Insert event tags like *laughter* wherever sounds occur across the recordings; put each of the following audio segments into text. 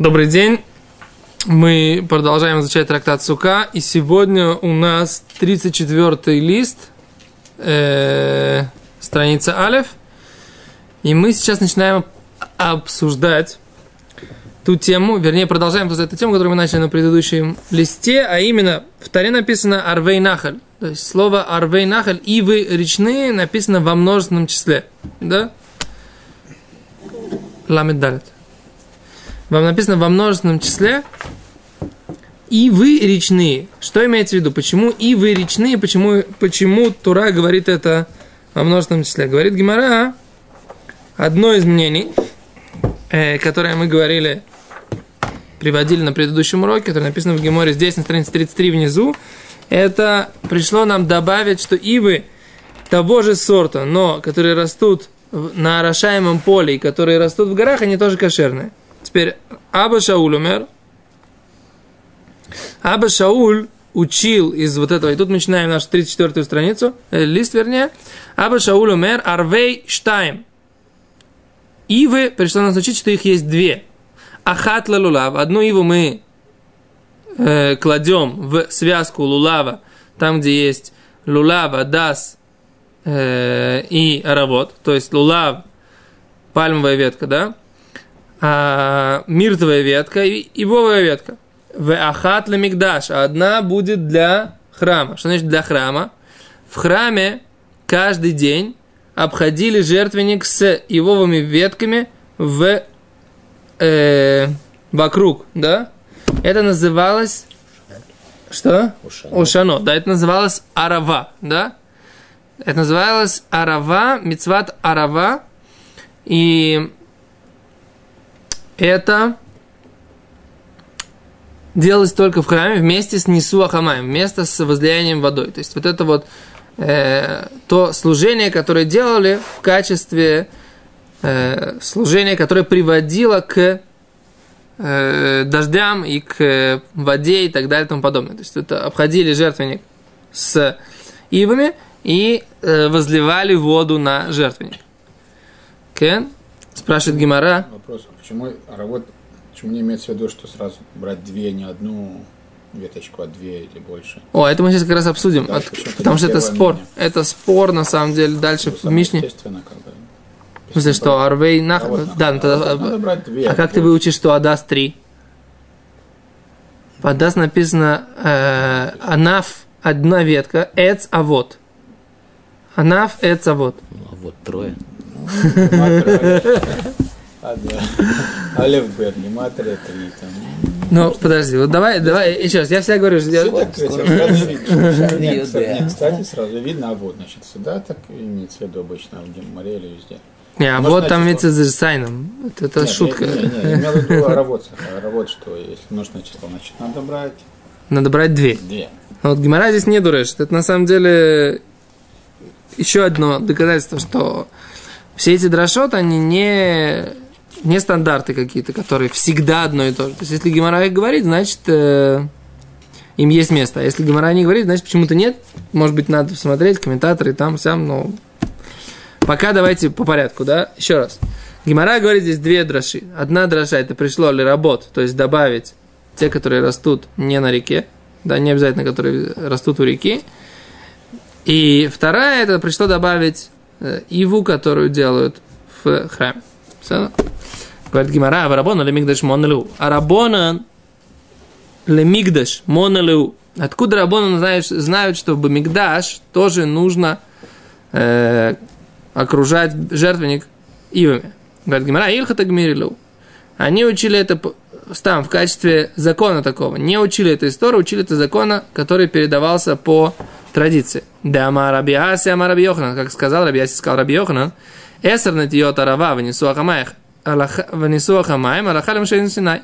Добрый день. Мы продолжаем изучать трактат Сука. И сегодня у нас 34 лист, э, страница Алев. И мы сейчас начинаем обсуждать ту тему, вернее, продолжаем обсуждать эту тему, которую мы начали на предыдущем листе, а именно в Таре написано Арвей Нахаль. То есть слово Арвей Нахаль, ивы речные, написано во множественном числе. Да? Ламед Далет вам написано во множественном числе, и вы речные. Что имеется в виду? Почему и вы речные? Почему, почему Тура говорит это во множественном числе? Говорит Гимара, одно из мнений, э, которое мы говорили, приводили на предыдущем уроке, которое написано в Геморе здесь, на странице 33 внизу, это пришло нам добавить, что ивы того же сорта, но которые растут на орошаемом поле и которые растут в горах, они тоже кошерные. Теперь Аба Шауль умер. Аба Шауль учил из вот этого, и тут мы начинаем нашу 34-ю страницу, э, лист вернее. Аба Шауль умер Арвей Штайм. Ивы, пришло нас учить, что их есть две. Ахат лулав. Одну иву мы э, кладем в связку лулава, там, где есть лулава, дас э, и аравод, то есть лулав, пальмовая ветка, да, а, миртовая ветка и ивовая ветка. В ахат мигдаш. Одна будет для храма. Что значит для храма? В храме каждый день обходили жертвенник с ивовыми ветками в, э, вокруг, да? Это называлось что? Ушано. Ушано. Да, это называлось арава, да? Это называлось арава, мицват арава. И это делалось только в храме вместе с Нисуахамаем, вместе с возлиянием водой. То есть вот это вот э, то служение, которое делали в качестве э, служения, которое приводило к э, дождям и к воде и так далее и тому подобное. То есть это обходили жертвенник с ивами и э, возливали воду на жертвенник. Кен? Спрашивает Гимара. Вопрос, почему работа, почему не имеется в виду, что сразу брать две, не одну веточку, а две или больше? О, это мы сейчас как раз обсудим, да, от, потому что это спор. Мнение. Это спор, на самом деле, дальше ну, в Мишне. Естественно, как бы. В смысле, что Арвей нах... А да, ну, тогда... А, надо брать две, а как ты выучишь, что Адас три? В Адас написано э, Анаф одна ветка, Эц Авод. Анаф Эц Авод. А вот трое. Алев Берни, Матрия три там. Ну, подожди, вот давай, давай, еще раз, я всегда говорю, что... Я... Нет, кстати, сразу видно, а вот, значит, сюда так имеется в виду обычно, в море или везде. Не, а вот там имеется с сайном. Это, это нет, шутка. Не, не, не, имел в виду аравод, аравод, что если нужное число, значит, надо брать... Надо брать две. Две. А вот Гимара здесь не дурешит. Это на самом деле еще одно доказательство, что все эти дрошот, они не, не стандарты какие-то, которые всегда одно и то же. То есть, если Гимара говорит, значит, э, им есть место. А если Гимара не говорит, значит, почему-то нет. Может быть, надо посмотреть, комментаторы там, сам, но... Пока давайте по порядку, да? Еще раз. Гимара говорит здесь две дроши. Одна дроша это пришло ли работ, то есть добавить те, которые растут не на реке, да, не обязательно, которые растут у реки. И вторая это пришло добавить иву, которую делают в храме. Говорит Гимара, а Рабона лемигдаш монелу. А Рабона лемигдаш монелу. Откуда Рабона знают, знают, что в Мигдаш тоже нужно э, окружать жертвенник ивами. Говорит Гимара, Илхата Гмирилу. Они учили это там в качестве закона такого. Не учили это историю, учили это закона, который передавался по традиции. Да Раби Аси, ама Раби Йоханан, как сказал Раби Аси, сказал Раби Йоханан, Эсер натиот арава внесу ахамаях, внесу ахамаем, арахалем шейн синай.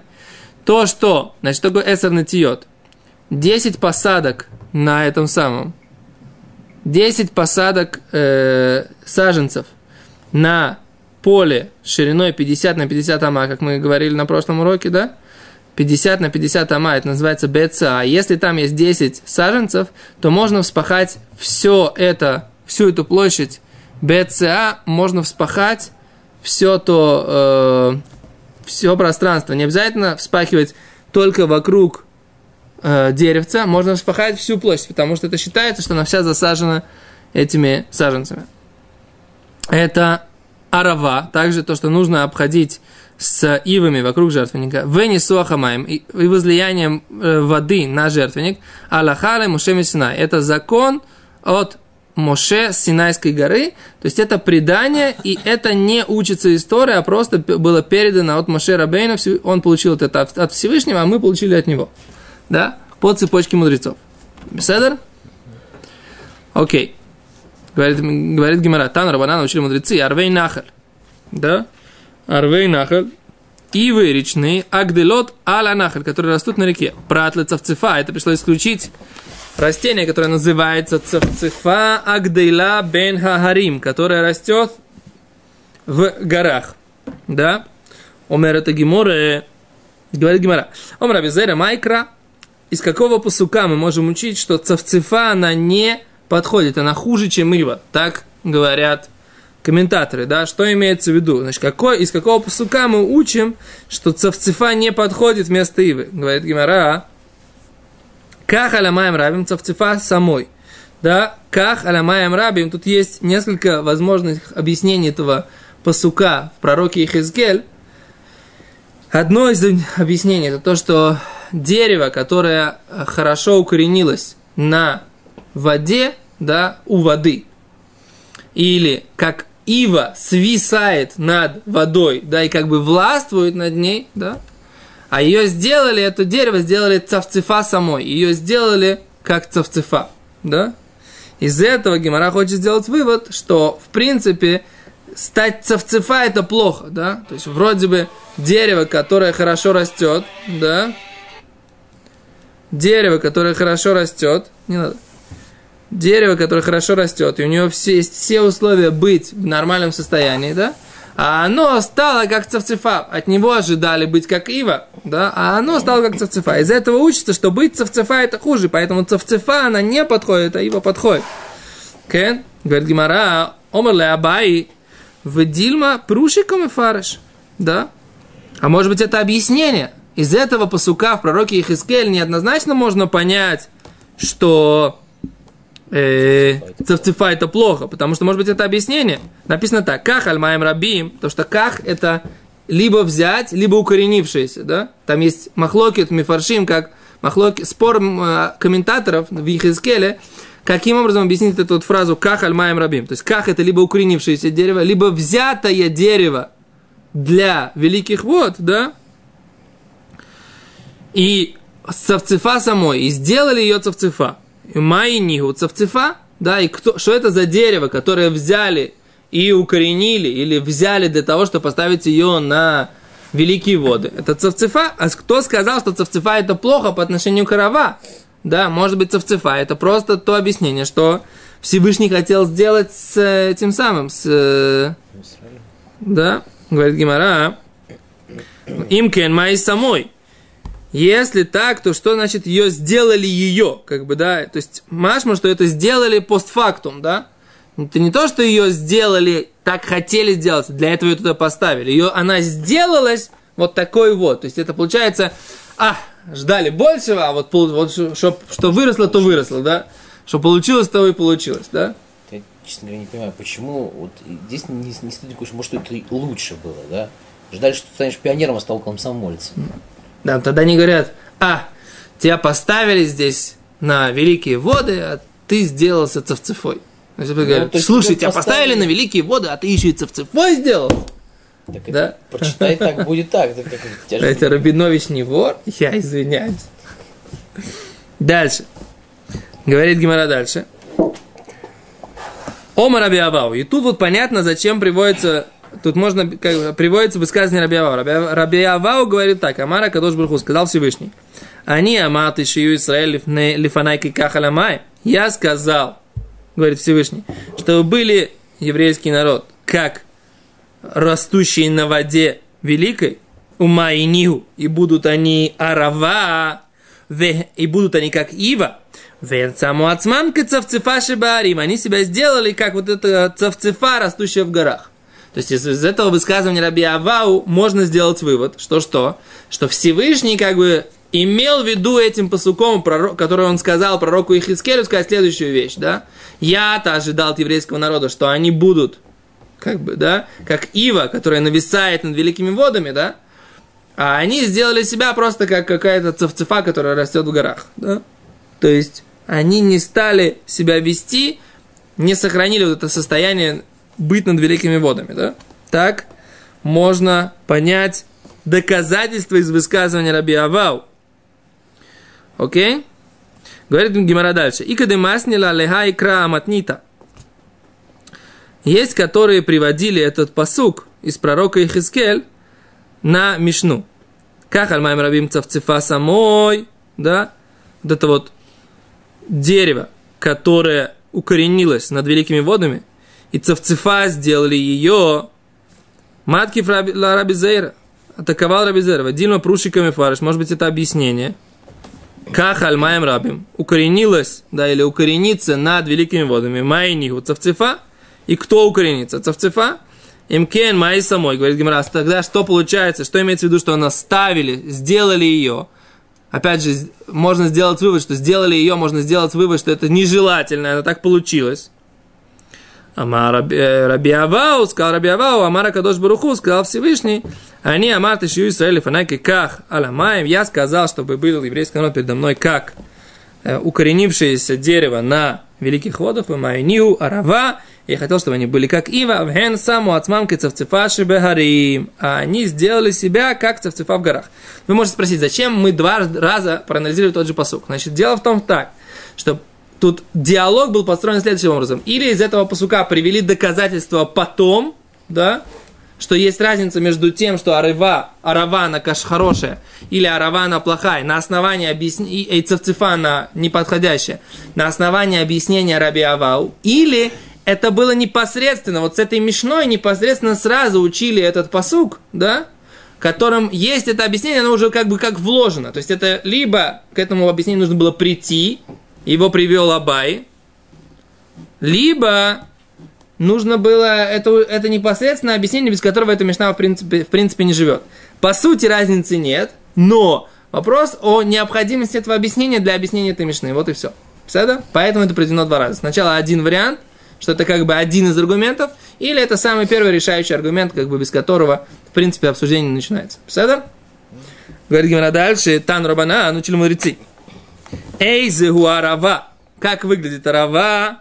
То, что, значит, такое эсер натиот? Десять посадок на этом самом. Десять посадок э, саженцев на поле шириной 50 на 50 ама, как мы говорили на прошлом уроке, да? 50 на 50 ама, это называется БЦА. Если там есть 10 саженцев, то можно вспахать все это, всю эту площадь БЦА, можно вспахать все то, э, все пространство. Не обязательно вспахивать только вокруг э, деревца, можно вспахать всю площадь, потому что это считается, что она вся засажена этими саженцами. Это арава, также то, что нужно обходить с ивами вокруг жертвенника, вени суахамаем и возлиянием э, воды на жертвенник, аллахале муше Синай. Это закон от Моше с Синайской горы, то есть это предание, и это не учится история, а просто было передано от Моше Рабейна, он получил это от Всевышнего, а мы получили от него, да, по цепочке мудрецов. Беседер? Окей. Говорит, говорит Гимара, Тан Рабана научили мудрецы, Арвей Нахаль, да, Арвей Нахаль, ивы речные, Агделот Аля Нахаль, которые растут на реке. Пратлы цавцефа, это пришлось исключить растение, которое называется цавцефа агдейла бен хахарим, которое растет в горах. Да? Омер это геморе, говорит гемора. Омер абизера майкра, из какого посука мы можем учить, что цавцефа, она не подходит, она хуже, чем ива. Так говорят комментаторы, да, что имеется в виду? Значит, какой, из какого посука мы учим, что цавцефа не подходит вместо ивы? Говорит Гимара, Ках алямаем рабим цавцефа самой. Да, ках алямаем рабим. Тут есть несколько возможных объяснений этого посука в пророке Ихизгель. Одно из объяснений это то, что дерево, которое хорошо укоренилось на воде, да, у воды, или как ива свисает над водой, да, и как бы властвует над ней, да, а ее сделали, это дерево сделали цавцефа самой. Ее сделали как цавцефа. Да? Из этого Гимара хочет сделать вывод, что, в принципе, стать цавцефа это плохо, да? То есть, вроде бы дерево, которое хорошо растет, да? Дерево, которое хорошо растет, не надо. Дерево, которое хорошо растет, и у него все, есть все условия быть в нормальном состоянии, да? а оно стало как цавцефа. От него ожидали быть как ива, да, а оно стало как цавцефа. Из этого учится, что быть цавцефа это хуже, поэтому цавцефа она не подходит, а ива подходит. Кен, говорит Гимара, омерле абай, в дильма прушиком и фарыш, да. А может быть это объяснение? Из этого посука в пророке Ихискель неоднозначно можно понять, что э, это плохо, потому что, может быть, это объяснение. Написано так, ках альмаем рабим, то что ках это либо взять, либо укоренившееся, да? Там есть махлокет, мифаршим, как махлоки, спор э, комментаторов в Ихискеле, каким образом объяснить эту вот фразу «ках альмаем рабим». То есть «ках» – это либо укоренившееся дерево, либо взятое дерево для великих вод, да? И цавцефа самой, и сделали ее цавцефа. Майнигу цавцефа, да, и кто, что это за дерево, которое взяли и укоренили, или взяли для того, чтобы поставить ее на великие воды. Это цавцефа, а кто сказал, что цавцефа это плохо по отношению к рава? Да, может быть цавцефа, это просто то объяснение, что Всевышний хотел сделать с этим самым, с... Да, говорит Гимара, им кен май самой. Если так, то что значит ее сделали ее, как бы, да, то есть машма, что это сделали постфактум, да, это не то, что ее сделали, так хотели сделать, для этого ее туда поставили, ее, она сделалась вот такой вот, то есть это получается, а, ждали большего, а вот, вот что, что выросло, то выросло, да, что получилось, то и получилось, да. Я, честно говоря, не понимаю, почему, вот здесь не, не стоит может, это лучше было, да, ждали, что ты станешь пионером, а стал комсомольцем. Да, тогда они говорят, а, тебя поставили здесь на великие воды, а ты сделался цевцефой. Ну, говорят, слушай, тебя поставили... на великие воды, а ты еще и цевцефой сделал. Так да? прочитай так, будет так. *laughs* это Рабинович не вор? Я извиняюсь. Дальше. Говорит Гимара дальше. Ома Раби Абау. И тут вот понятно, зачем приводится тут можно, как, приводится высказывание Раби Авау. Раби, Раби Авау говорит так, Амара Кадош Бруху, сказал Всевышний, они аматы шию Израиль лифанайки кахаламай. Я сказал, говорит Всевышний, что были еврейский народ, как растущие на воде великой, ума и нигу, и будут они арава, и будут они как ива, Венцаму ацман цавцефа шибарим. Они себя сделали, как вот эта цавцефа, растущая в горах. То есть из, из этого высказывания Раби Авау можно сделать вывод, что что? Что Всевышний как бы имел в виду этим посуком, который он сказал пророку Ихискелю, сказать следующую вещь, да? Я-то ожидал от еврейского народа, что они будут, как бы, да, как Ива, которая нависает над великими водами, да? А они сделали себя просто как какая-то цевцефа, которая растет в горах, да? То есть они не стали себя вести, не сохранили вот это состояние быть над великими водами, да? Так можно понять доказательства из высказывания Раби Авау. Окей? Говорит Гимара дальше. И кадемаснила леха и аматнита. Есть, которые приводили этот посук из пророка Ихискель на Мишну. Как альмайм рабим цавцефа самой, да, вот это вот дерево, которое укоренилось над великими водами, и цавцефа сделали ее матки раби Зейра, атаковал раби Зейра, Дильма прушиками фарш, может быть это объяснение – как альмаем рабим, укоренилась, да, или укоренится над великими водами, майниху цавцефа, и кто укоренится? Цавцефа, имкен май самой, говорит Гимрас, тогда что получается, что имеется в виду, что она ставили, сделали ее, опять же, можно сделать вывод, что сделали ее, можно сделать вывод, что это нежелательно, это так получилось. Амар Раби э, сказал Раби Авау, Амар Кадош Баруху, сказал Всевышний, они Амар Тишью Исраэль Фанаки Ках Аламаем, я сказал, чтобы был еврейский народ передо мной как э, укоренившееся дерево на великих водах, в Майниу, Арава, я хотел, чтобы они были как Ива, в Хен саму Ацмамки Цавцефаши Бехарим. А они сделали себя как Цавцефа в горах. Вы можете спросить, зачем мы два раза проанализировали тот же посук? Значит, дело в том так, что Тут диалог был построен следующим образом. Или из этого посука привели доказательства потом, да, что есть разница между тем, что арава, арава на каш хорошая или арава на плохая, на основании объяснения, и цевцефа на неподходящая, на основании объяснения Раби Авау, или это было непосредственно, вот с этой мешной непосредственно сразу учили этот посук, да, которым есть это объяснение, оно уже как бы как вложено. То есть это либо к этому объяснению нужно было прийти, его привел Абай, либо нужно было это, это непосредственно объяснение, без которого эта мешна в принципе, в принципе не живет. По сути разницы нет, но вопрос о необходимости этого объяснения для объяснения этой мешны. Вот и все. Все Поэтому это приведено два раза. Сначала один вариант, что это как бы один из аргументов, или это самый первый решающий аргумент, как бы без которого, в принципе, обсуждение не начинается. Все Говорит Гимара дальше, Тан Рабана, научили мудрецы. Эйзегу арава. Как выглядит арава?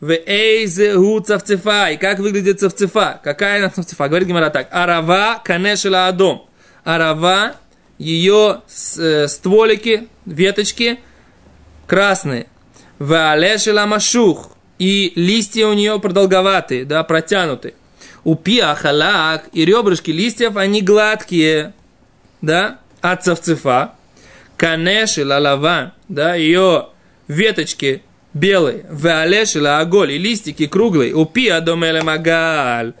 В эйзегу цавцефа. И как выглядит цавцефа? Какая она цавцефа? Говорит Гимара так. Арава канешила адом. Арава, ее э, стволики, веточки красные. В алешила машух. И листья у нее продолговатые, да, протянутые. У пиахалак и ребрышки листьев, они гладкие, да, от цавцефа. Канеши лалава, да, ее веточки белые, валеши лаголь, и листики круглые, упи адомеле магаль,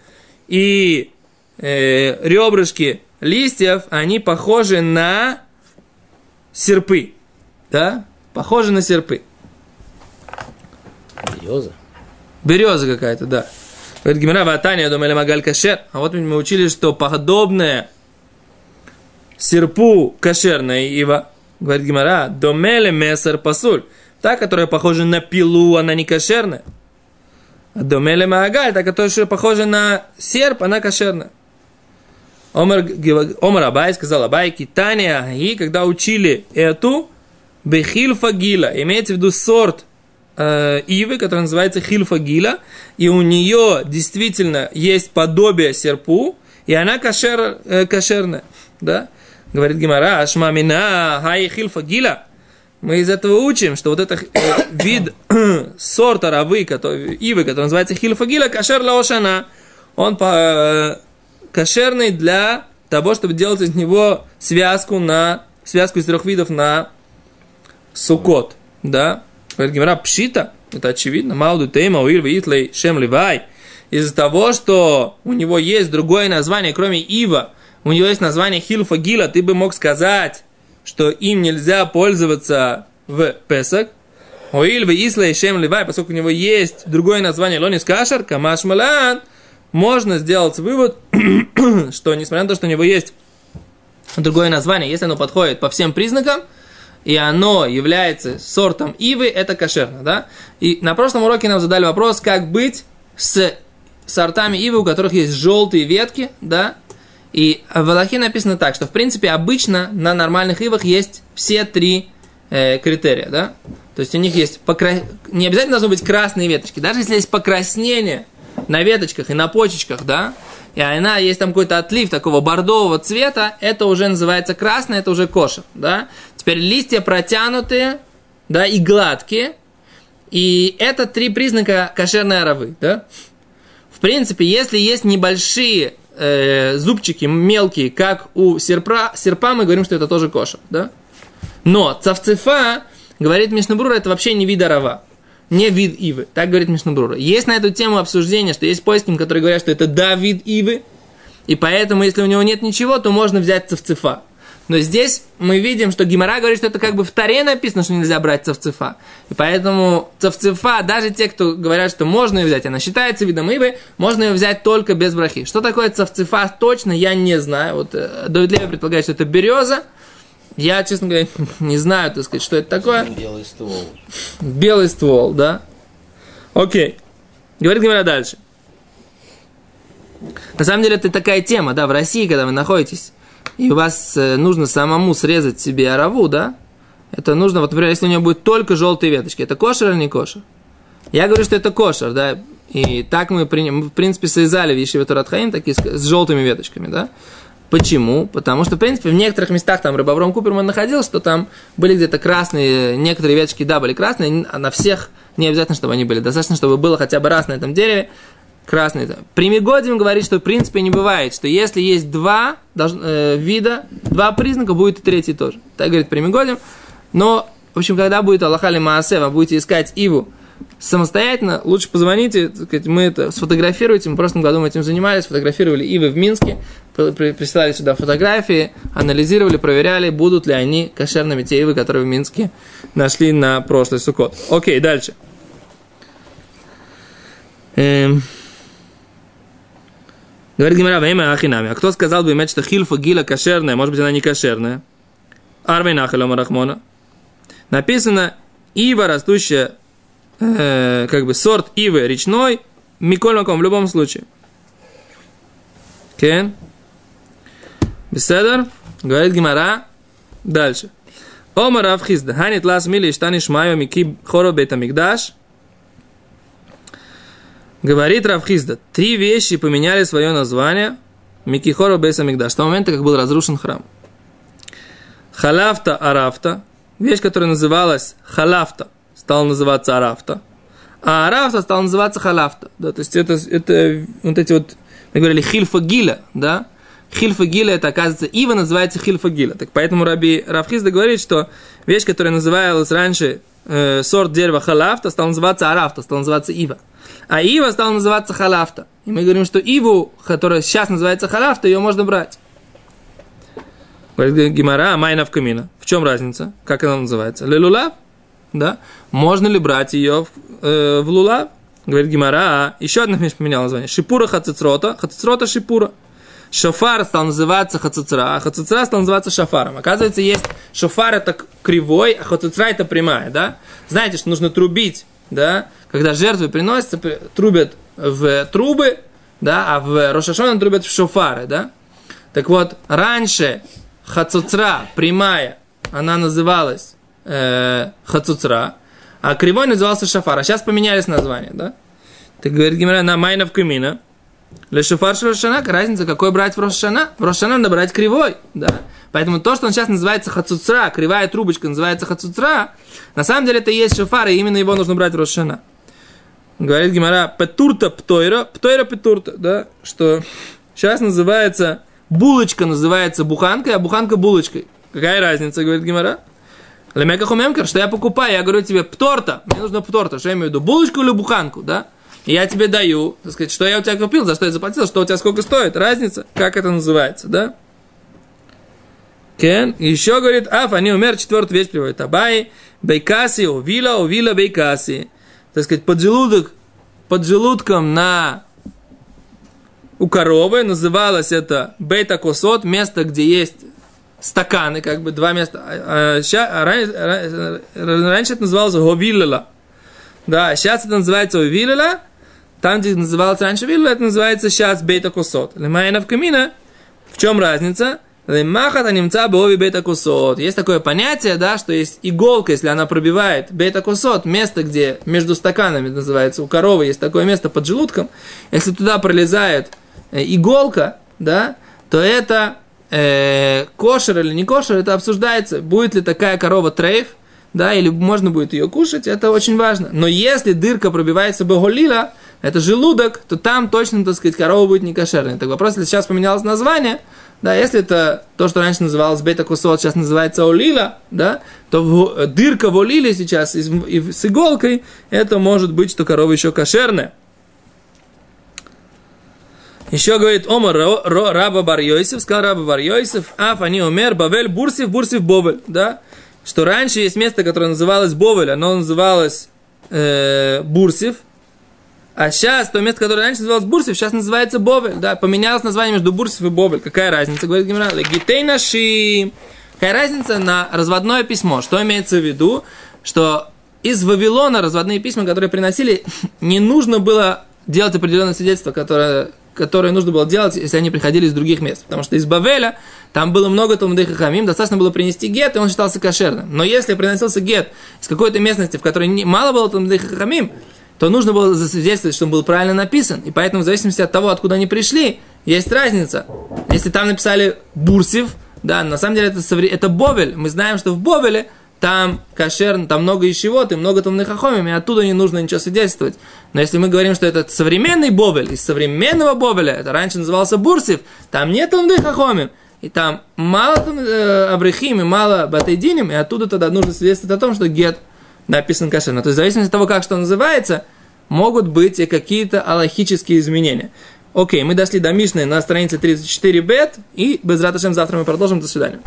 и э, ребрышки листьев, они похожи на серпы, да, похожи на серпы. Береза. Береза какая-то, да. Говорит Гимара, ватания думали магаль кашер. А вот мы учили, что подобное серпу кошерная ива, говорит Гимара, домеле месар пасуль. Та, которая похожа на пилу, она не кошерная. А домеле маагаль, та, которая похожа на серп, она кошерная. Омар, Омар Абай сказал Абай, Китания, и когда учили эту, бехильфагила, имеется в виду сорт э, ивы, который называется хильфагила, и у нее действительно есть подобие серпу, и она кошер, э, кошерная, да? Говорит Гимара, Ашмамина, Хай Хильфа Гила. Мы из этого учим, что вот этот э, *coughs* вид *coughs* сорта равы, который, ивы, который называется Хильфа Гила, кашер лаошана. Он по, э, кошерный для того, чтобы делать из него связку на связку из трех видов на сукот. Да? Говорит Гимара, пшита, это очевидно. Мауду тейма, уир, итлей, шем ливай. Из-за того, что у него есть другое название, кроме ива, у него есть название Хилфа Гила, ты бы мог сказать, что им нельзя пользоваться в Песах. Оиль в Исла и Шем Левай, поскольку у него есть другое название Лонис Кашар, Камаш Малан, можно сделать вывод, *clears throat* что несмотря на то, что у него есть другое название, если оно подходит по всем признакам, и оно является сортом ивы, это кошерно, да? И на прошлом уроке нам задали вопрос, как быть с сортами ивы, у которых есть желтые ветки, да? И в Аллахе написано так, что в принципе обычно на нормальных ивах есть все три э, критерия, да? То есть у них есть покра... не обязательно должны быть красные веточки, даже если есть покраснение на веточках и на почечках, да, и она есть там какой-то отлив такого бордового цвета, это уже называется красное, это уже кошер, да. Теперь листья протянутые, да, и гладкие, и это три признака кошерной оравы, да. В принципе, если есть небольшие э, зубчики мелкие, как у серпа, серпа, мы говорим, что это тоже кошер, да. Но цавцефа, говорит Мишнабрура, это вообще не вид арава не вид ивы. Так говорит Мишнабрура. Есть на эту тему обсуждение, что есть поиски, которые говорят, что это да, вид ивы, и поэтому, если у него нет ничего, то можно взять цевцефа. Но здесь мы видим, что Гимара говорит, что это как бы в Таре написано, что нельзя брать цевцефа. И поэтому цевцефа, даже те, кто говорят, что можно ее взять, она считается видом ивы, можно ее взять только без брахи. Что такое цевцефа точно, я не знаю. Вот э, Давид Леви предполагает, что это береза, я, честно говоря, *laughs* не знаю, так сказать, что это такое. Белый ствол. Белый ствол, да. Окей. Говорит говоря дальше. На самом деле это такая тема, да, в России, когда вы находитесь, и у вас э, нужно самому срезать себе ораву, да, это нужно, вот, например, если у него будет только желтые веточки, это кошер или не кошер? Я говорю, что это кошер, да, и так мы, в принципе, срезали в Ешиве Туратхаим такие с желтыми веточками, да. Почему? Потому что, в принципе, в некоторых местах там Рыбавром Куперман находил, что там были где-то красные, некоторые веточки, да, были красные, а на всех не обязательно, чтобы они были. Достаточно, чтобы было хотя бы раз на этом дереве красный. Примигодим говорит, что в принципе не бывает, что если есть два э, вида, два признака, будет и третий тоже. Так говорит Примигодим. Но, в общем, когда будет Аллахали Маасе, вы будете искать Иву, самостоятельно, лучше позвоните, сказать, мы это сфотографируете, мы в прошлом году мы этим занимались, фотографировали Ивы в Минске, присылали сюда фотографии, анализировали, проверяли, будут ли они кошерными те Ивы, которые в Минске нашли на прошлый сукот. Окей, дальше. Эм. Говорит Гимара, время Ахинами. А кто сказал бы иметь, что хильфа гила кошерная, может быть, она не кошерная? Арвей Нахалема Рахмона. Написано, ива, растущая э, как бы сорт ивы речной, микольмаком в любом случае. Кен? Беседер? Говорит Гимара. Дальше. Омар Равхизда. Ханит лас мили штани шмайо мики хоро бета мигдаш. Говорит Равхизда. Три вещи поменяли свое название. Микихоро Бейса Мигдаш. С того момента, как был разрушен храм. Халафта Арафта. Вещь, которая называлась Халафта стал называться Арафта. А Арафта стал называться Халафта. Да, то есть это, это вот эти вот, мы говорили, Хильфа Гиля, да? Хильфа Гиля, это, оказывается, Ива называется Хильфа Гиля. Так поэтому Раби Рафхизда говорит, что вещь, которая называлась раньше э, сорт дерева Халафта, стал называться Арафта, стал называться Ива. А Ива стала называться Халафта. И мы говорим, что Иву, которая сейчас называется Халафта, ее можно брать. Говорит Гимара, Майна в камина. В чем разница? Как она называется? Лелулав? да, можно ли брать ее в, э, в лулав? Говорит Гимара, а, еще одна вещь поменяла название. Шипура хацицрота, хацицрота шипура. Шофар стал называться хацицра, а хацицра стал называться шафаром. Оказывается, есть шофар это кривой, а хацицра это прямая, да? Знаете, что нужно трубить, да? Когда жертвы приносятся, трубят в трубы, да, а в Рошашона трубят в шофары, да? Так вот, раньше хацуцра, прямая, она называлась э, Хацуцра, а кривой назывался Шафар. А сейчас поменялись названия, да? Ты говорит Гимара на Майнов Камина. Для Шафар Рошана, разница, какой брать в Рошана? В Рошана надо брать кривой, да? Поэтому то, что он сейчас называется хацуцра, кривая трубочка называется хацуцра, на самом деле это и есть шафар, и именно его нужно брать в Рошана. Говорит Гимара, петурта птойра, птойра петурта, да, что сейчас называется, булочка называется буханкой, а буханка булочкой. Какая разница, говорит Гимара? Лемека хумемкер, что я покупаю, я говорю тебе, пторта, мне нужно пторта, что я имею в виду, булочку или буханку, да? Я тебе даю, так сказать, что я у тебя купил, за что я заплатил, что у тебя сколько стоит, разница, как это называется, да? Кен, еще говорит, аф, они умер, четвертую вещь приводит, абай, бейкаси, увила, увила, бейкаси. Так сказать, под желудком на у коровы, называлось это бета-косот, место, где есть стаканы, как бы два места. А, ща, а раньше, раньше это называлось говилела. Да, сейчас это называется увилела, там, где называлось раньше вилла, это называется сейчас бета-косот. Лемайна в камина, в чем разница? Лемахата немца бови бета-косот. Есть такое понятие, да, что есть иголка, если она пробивает бета-косот, место, где между стаканами называется, у коровы есть такое место под желудком, если туда пролезает э, иголка, да, то это э, кошер или не кошер, это обсуждается, будет ли такая корова трейф, да, или можно будет ее кушать, это очень важно. Но если дырка пробивается боголила, это желудок, то там точно, так сказать, корова будет не кошерной. Так вопрос, если сейчас поменялось название, да, если это то, что раньше называлось бета-кусот, сейчас называется олила, да, то в, дырка в олиле сейчас и, и с иголкой, это может быть, что корова еще кошерная. Еще говорит Омар Раба Бар Йосиф, сказал Раба Бар Йосиф, Аф они умер, Бавель Бурсив, Бурсив Бовель, да, что раньше есть место, которое называлось Бовель, оно называлось э, Бурсив, а сейчас то место, которое раньше называлось Бурсив, сейчас называется Бовель. Да, поменялось название между Бурсив и Бовель. Какая разница? Говорит Гимра, Гитей наши. Какая разница на разводное письмо? Что имеется в виду? Что из Вавилона разводные письма, которые приносили, *laughs* не нужно было делать определенное свидетельство, которое, которое нужно было делать, если они приходили из других мест. Потому что из Бавеля там было много Талмудей Хахамим, достаточно было принести гет, и он считался кошерным. Но если приносился гет из какой-то местности, в которой мало было Талмудей Хахамим, то нужно было засвидетельствовать, что он был правильно написан. И поэтому, в зависимости от того, откуда они пришли, есть разница. Если там написали Бурсив, да, на самом деле это, это Бовель. Мы знаем, что в Бовеле там кошер, там много ищевод и много томных ахомим, и оттуда не нужно ничего свидетельствовать. Но если мы говорим, что это современный Бовель, из современного Бовеля, это раньше назывался Бурсив, там нет томных ахомим, и там мало там, э, Абрахим и мало Батайдиним, и оттуда тогда нужно свидетельствовать о том, что Гет написан кошерно. То есть в зависимости от того, как что называется, могут быть и какие-то аллахические изменения. Окей, мы дошли до Мишны на странице 34 бет, и без раташем завтра мы продолжим. До свидания.